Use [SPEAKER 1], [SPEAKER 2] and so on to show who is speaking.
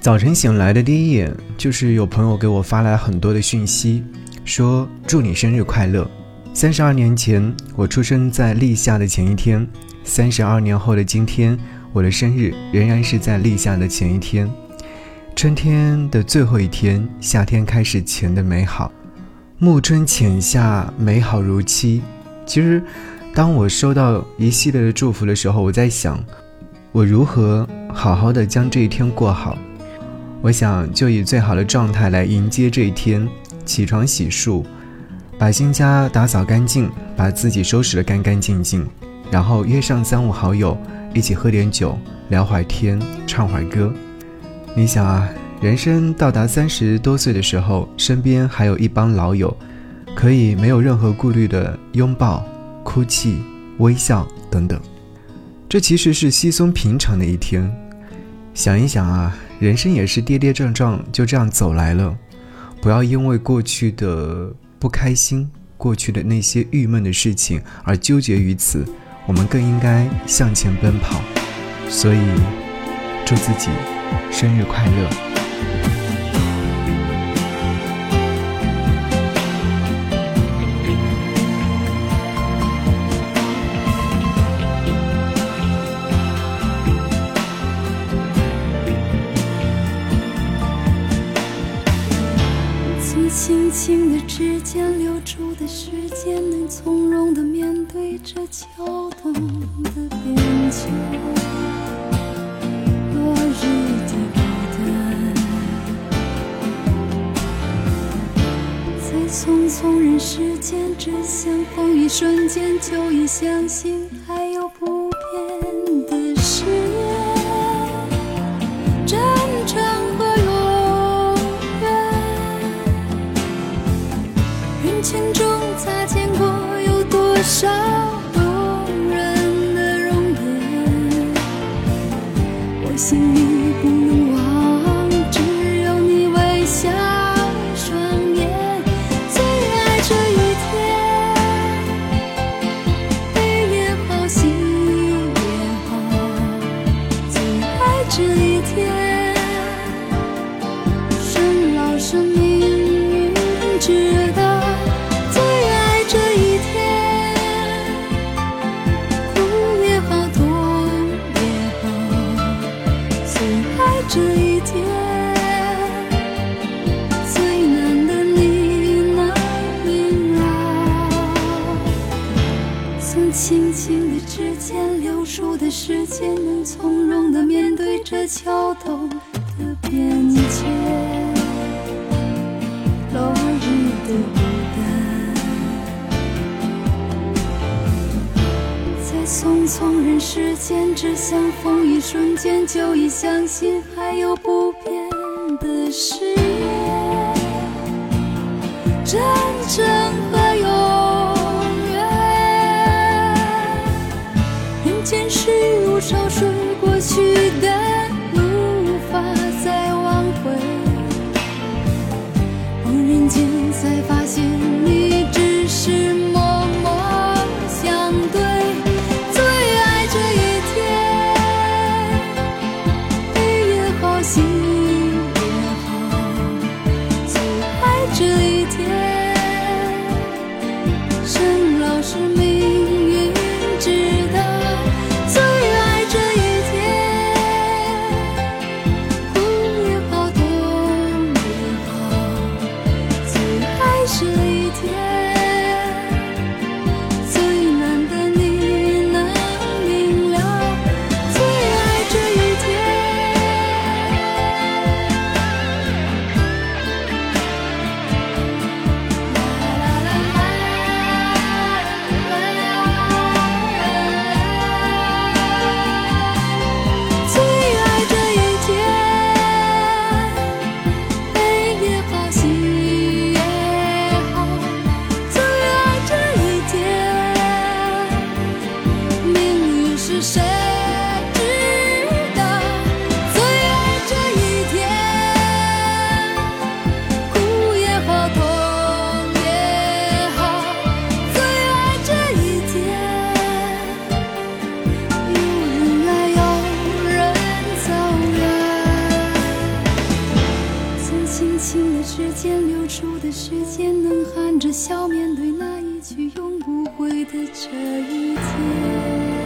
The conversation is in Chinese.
[SPEAKER 1] 早晨醒来的第一眼，就是有朋友给我发来很多的讯息，说祝你生日快乐。三十二年前，我出生在立夏的前一天；三十二年后的今天，我的生日仍然是在立夏的前一天。春天的最后一天，夏天开始前的美好。暮春浅夏，美好如期。其实，当我收到一系列的祝福的时候，我在想，我如何好好的将这一天过好。我想就以最好的状态来迎接这一天：起床洗漱，把新家打扫干净，把自己收拾得干干净净，然后约上三五好友一起喝点酒，聊会儿天，唱会儿歌。你想啊，人生到达三十多岁的时候，身边还有一帮老友，可以没有任何顾虑的拥抱、哭泣、微笑等等。这其实是稀松平常的一天。想一想啊，人生也是跌跌撞撞就这样走来了。不要因为过去的不开心、过去的那些郁闷的事情而纠结于此，我们更应该向前奔跑。所以，祝自己。生日快乐！
[SPEAKER 2] 轻轻的指尖流出的时间，能从容的面对这秋冬的边界。匆匆人世间，只相逢一瞬间，就已相信心里不能忘，只有你微笑双眼，最爱这一天。黑夜后喜也后，最爱这一天，生老生灭。轻轻的指尖流出的时间，能从容的面对这桥头的边界。落日的孤单，在匆匆人世间，只相逢一瞬间，就已相信还有不变的誓言。真正。是的时间，能含着笑面对那一句永不悔的这一天。